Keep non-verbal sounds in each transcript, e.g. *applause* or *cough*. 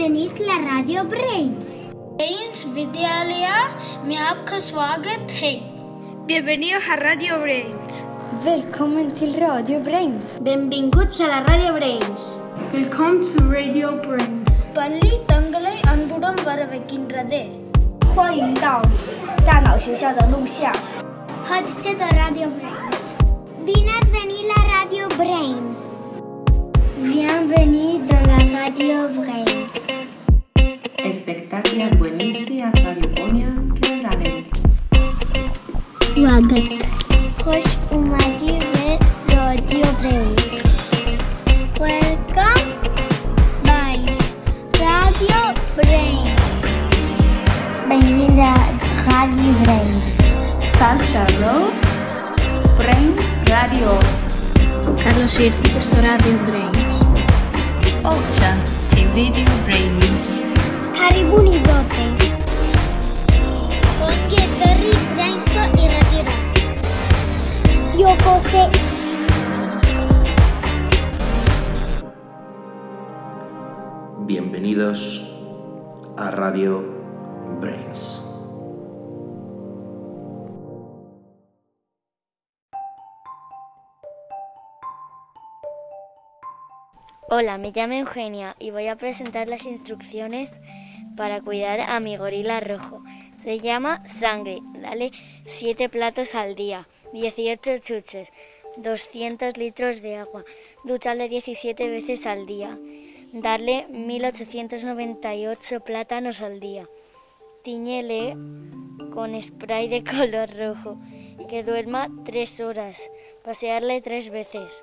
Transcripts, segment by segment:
venit la Radio Brains. Brains Vidyalaya में आपका स्वागत है Bienvenidos a Radio Brains. Velkommen til Radio Brains. Benvinguts a la Radio Brains. Welcome to Radio Brains. பள்ளி தங்களை அன்புடன் வரவேற்கின்றது 欢迎到大脑学校的录像。 Chodźcie do Radio Brains. Bine ați venit la Radio Brains. Bienvenue dans la Radio Brains. Espectacular buenistia radiofonia Kevranen. Wagat. خوش اومدی به رادیو برنز Welcome by Radio Brains Bienvenido a Radio Brains Salcharo Brains Radio Carlos Irci, Radio Brains te video Brains. Karibuni zote Ongi etorri Brainsko irratira Jokose Bienvenidos a Radio Brains. Hola, me llamo Eugenia y voy a presentar las instrucciones para cuidar a mi gorila rojo. Se llama sangre. Dale 7 platos al día, 18 chuches, 200 litros de agua. Ducharle 17 veces al día. Darle 1898 plátanos al día. Tiñele con spray de color rojo. Que duerma 3 horas. Pasearle 3 veces.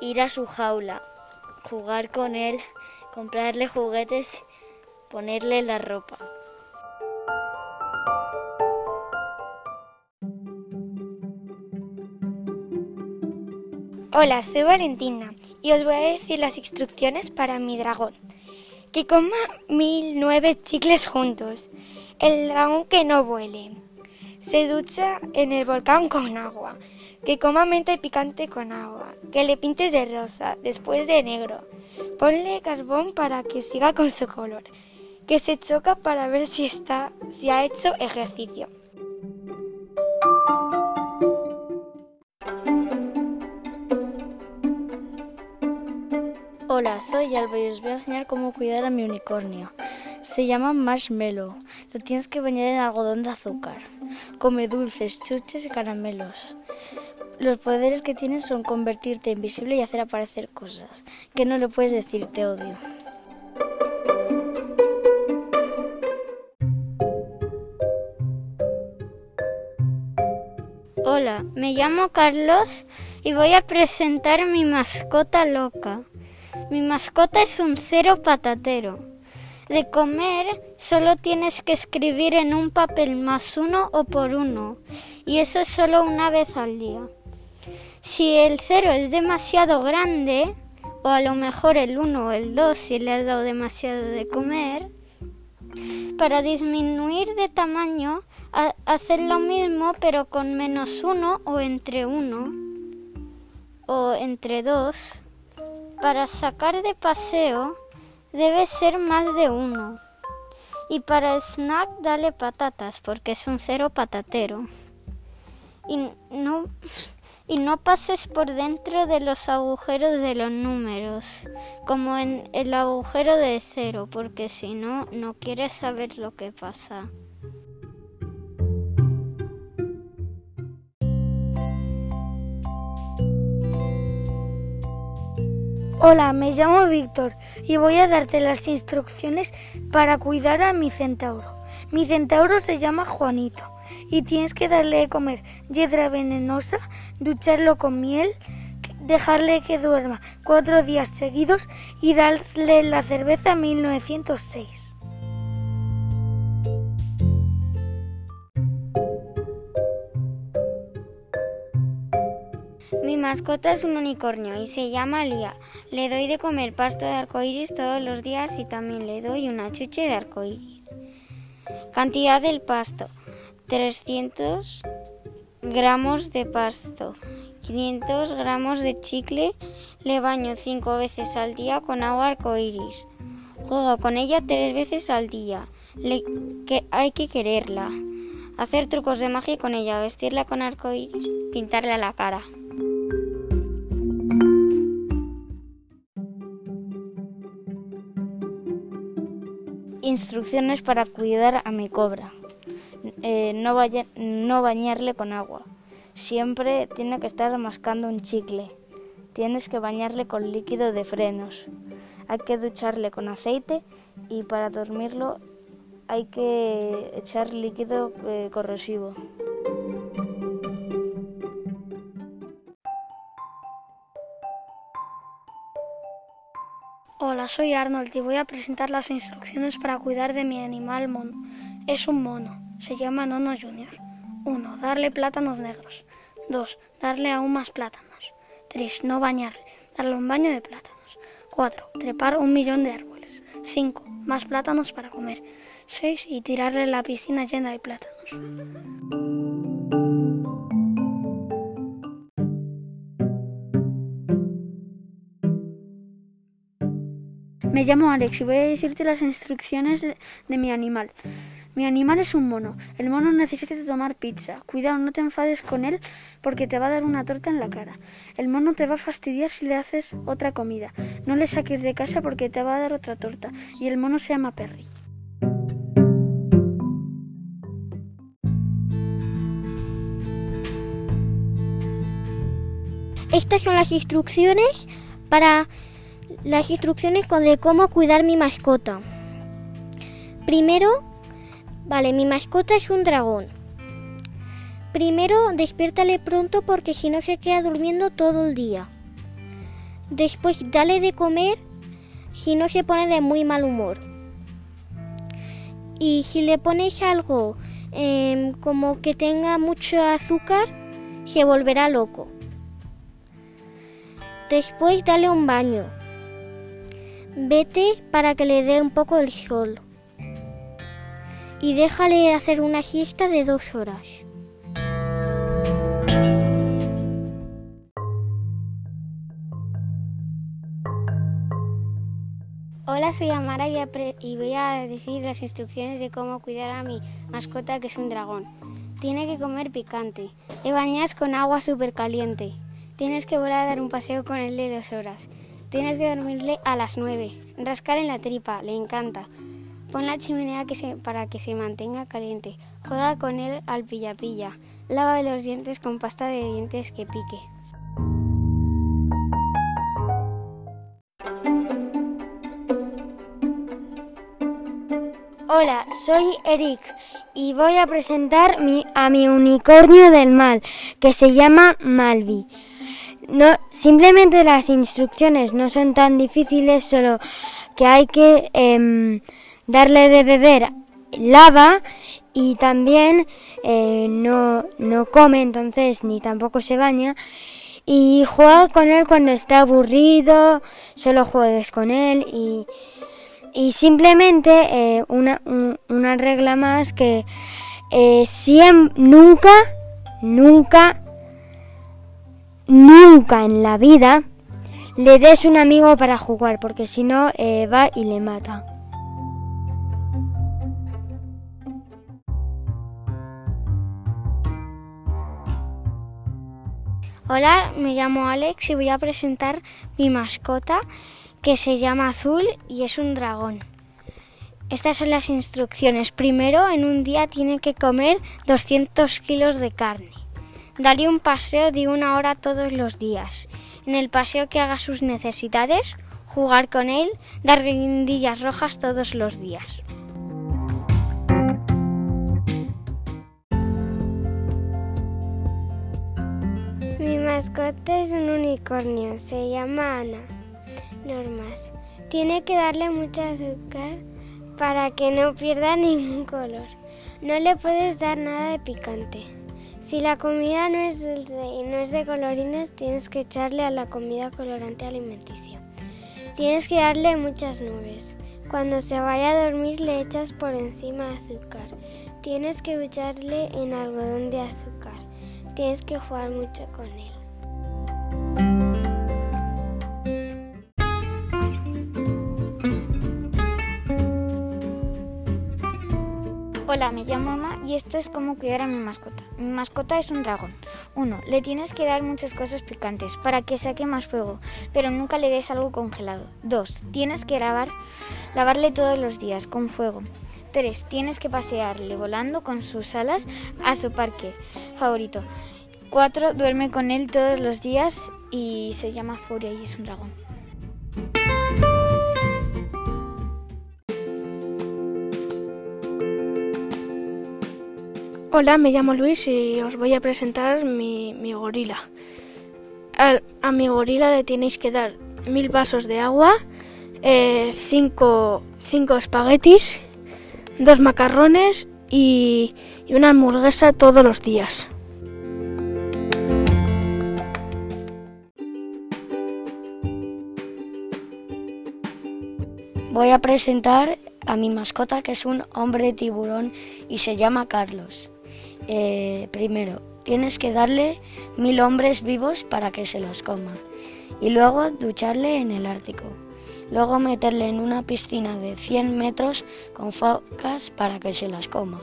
Ir a su jaula jugar con él, comprarle juguetes, ponerle la ropa. Hola, soy Valentina y os voy a decir las instrucciones para mi dragón. Que coma mil nueve chicles juntos. El dragón que no vuele. Se ducha en el volcán con agua. Que coma menta y picante con agua. Que le pintes de rosa, después de negro. Ponle carbón para que siga con su color. Que se choca para ver si está, si ha hecho ejercicio. Hola, soy Alba y os voy a enseñar cómo cuidar a mi unicornio. Se llama Marshmallow. Lo tienes que bañar en algodón de azúcar. Come dulces, chuches y caramelos. Los poderes que tiene son convertirte invisible y hacer aparecer cosas. Que no le puedes decir te odio. Hola, me llamo Carlos y voy a presentar mi mascota loca. Mi mascota es un cero patatero. De comer solo tienes que escribir en un papel más uno o por uno, y eso es solo una vez al día. Si el cero es demasiado grande, o a lo mejor el uno o el dos si le has dado demasiado de comer, para disminuir de tamaño, ha- hacer lo mismo pero con menos uno o entre uno o entre dos. Para sacar de paseo debe ser más de uno. Y para snack dale patatas porque es un cero patatero. Y no, y no pases por dentro de los agujeros de los números, como en el agujero de cero, porque si no, no quieres saber lo que pasa. Hola, me llamo Víctor y voy a darte las instrucciones para cuidar a mi centauro. Mi centauro se llama Juanito y tienes que darle de comer hiedra venenosa, ducharlo con miel, dejarle que duerma cuatro días seguidos y darle la cerveza 1906. Mi mascota es un unicornio y se llama Lía. Le doy de comer pasto de arcoíris todos los días y también le doy una chuche de arcoíris. Cantidad del pasto: 300 gramos de pasto, 500 gramos de chicle. Le baño cinco veces al día con agua arcoíris. Juega con ella tres veces al día. Que hay que quererla. Hacer trucos de magia con ella, vestirla con arcoíris, pintarle la cara. Instrucciones para cuidar a mi cobra. Eh, no, bañarle con agua. Siempre tiene que estar mascando un chicle. Tienes que bañarle con líquido de frenos. Hay que ducharle con aceite y para dormirlo hay que echar líquido eh, corrosivo. Hola, soy Arnold y voy a presentar las instrucciones para cuidar de mi animal mono. Es un mono, se llama Nono Junior. 1. Darle plátanos negros. 2. Darle aún más plátanos. 3. No bañarle, darle un baño de plátanos. 4. Trepar un millón de árboles. 5. Más plátanos para comer. 6. Y tirarle la piscina llena de plátanos. Me llamo Alex y voy a decirte las instrucciones de, de, mi animal. Mi animal es un mono. El mono necesita tomar pizza. Cuidado, no te enfades con él porque te va a dar una torta en la cara. El mono te va a fastidiar si le haces otra comida. No le saques de casa porque te va a dar otra torta. Y el mono se llama Perry. Estas son las instrucciones para las instrucciones de cómo cuidar mi mascota. Primero, vale, mi mascota es un dragón. Primero, despiértale pronto porque si no se queda durmiendo todo el día. Después, dale de comer si no se pone de muy mal humor. Y si le pones algo eh, como que tenga mucho azúcar, se volverá loco. Después dale un baño. Vete para que le dé un poco el sol. Y déjale hacer una siesta de dos horas. Hola, soy Amara y voy a decir las instrucciones de cómo cuidar a mi mascota que es un dragón. Tiene que comer picante. Le bañas con agua súper caliente. Tienes que volar a dar un paseo con él de dos horas. Tienes que dormirle a las 9. Rascar en la tripa, le encanta. Pon la chimenea para que se mantenga caliente. Juega con él al pilla-pilla. Lava los dientes con pasta de dientes que pique. Hola, soy Eric y voy a presentar a mi unicornio del mal, que se llama Malvi. Simplemente las instrucciones no son tan difíciles, solo que hay que eh, darle de beber lava y también eh, no, no come entonces ni tampoco se baña y juega con él cuando está aburrido, solo juegues con él y, y simplemente eh, una, un, una, regla más que eh, siempre, nunca, nunca nunca en la vida le des un amigo para jugar, porque si no eh, va y le mata. Hola, me llamo Alex y voy a presentar mi mascota que se llama Azul y es un dragón. Estas son las instrucciones. Primero, en un día tiene que comer 200 kilos de carne. Darle un paseo de una hora todos los días. En el paseo que haga sus necesidades, jugar con él, dar guindillas rojas todos los días. Mascota es un unicornio, se llama Ana. Normas. Tiene que darle mucho azúcar para que no pierda *laughs* ningún color. No le puedes dar nada de picante. Si la comida no es dulce y no es de colorines, tienes que echarle a la comida colorante alimenticio. Tienes que darle muchas nubes. Cuando se vaya a dormir le echas por encima azúcar. Tienes que echarle en algodón de azúcar. Tienes que jugar mucho con él. Hola, me llamo Ama y esto es cómo cuidar a mi mascota. Mi mascota es un dragón. 1. Le tienes que dar muchas cosas picantes para que saque más fuego, pero nunca le des algo congelado. 2. Tienes que lavar, lavarle todos los días con fuego. 3. Tienes que pasearle volando con sus alas a su parque favorito. 4. Duerme con él todos los días y se llama Furia y es un dragón. Hola, me llamo Luis y os voy a presentar mi, mi gorila. A, a, mi gorila le tenéis que dar mil vasos de agua, eh, cinco, cinco espaguetis, dos macarrones y, y una hamburguesa todos los días. Voy a presentar a mi mascota que es un hombre tiburón y se llama Carlos. Eh, primero, tienes que darle mil hombres vivos para que se los coma. Y luego ducharle en el Ártico. Luego meterle en una piscina de 100 metros con focas para que se las coma.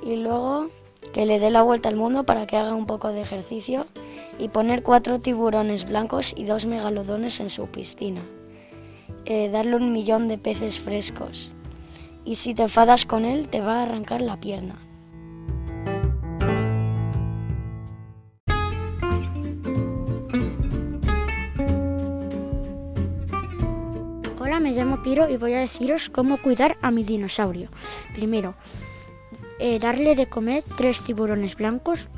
Y luego que le dé la vuelta al mundo para que haga un poco de ejercicio y poner cuatro tiburones blancos y dos megalodones en su piscina. Eh, darle un millón de peces frescos. Y si te enfadas con él, te va a arrancar la pierna. Hola, me llamo Piro y voy a deciros cómo cuidar a mi dinosaurio. Primero, eh, darle de comer tres tiburones blancos.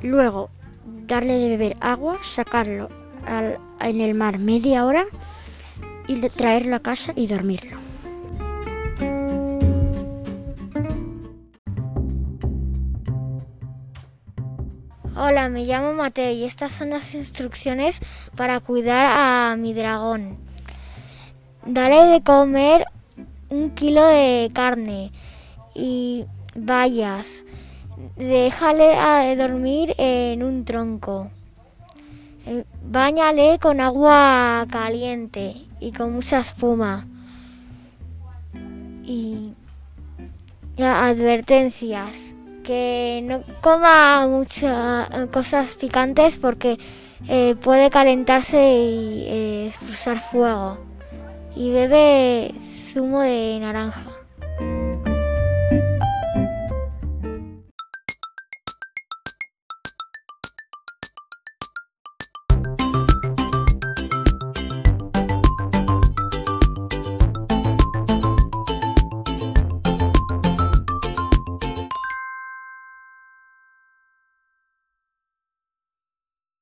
Luego, darle de beber agua, sacarlo en el mar media hora y traerlo a casa y dormirlo. Hola, me llamo Mateo y estas son las instrucciones para cuidar a mi dragón. Dale de comer un kilo de carne y bayas. Déjale a dormir en un tronco. Báñale con agua caliente y con mucha espuma. Y advertencias, que no coma muchas cosas picantes porque eh, puede calentarse y eh, expulsar fuego. Y bebe zumo de naranja.